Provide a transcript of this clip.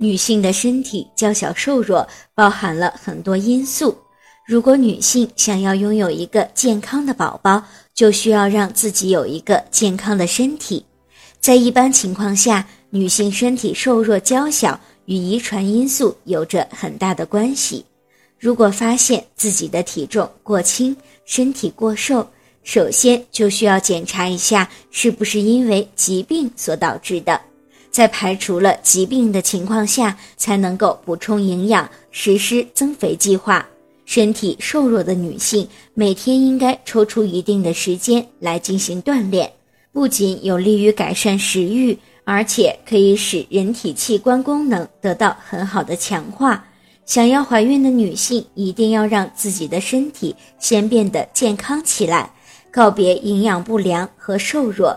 女性的身体娇小瘦弱，包含了很多因素。如果女性想要拥有一个健康的宝宝，就需要让自己有一个健康的身体。在一般情况下，女性身体瘦弱娇小与遗传因素有着很大的关系。如果发现自己的体重过轻、身体过瘦，首先就需要检查一下是不是因为疾病所导致的。在排除了疾病的情况下，才能够补充营养，实施增肥计划。身体瘦弱的女性每天应该抽出一定的时间来进行锻炼，不仅有利于改善食欲，而且可以使人体器官功能得到很好的强化。想要怀孕的女性一定要让自己的身体先变得健康起来，告别营养不良和瘦弱。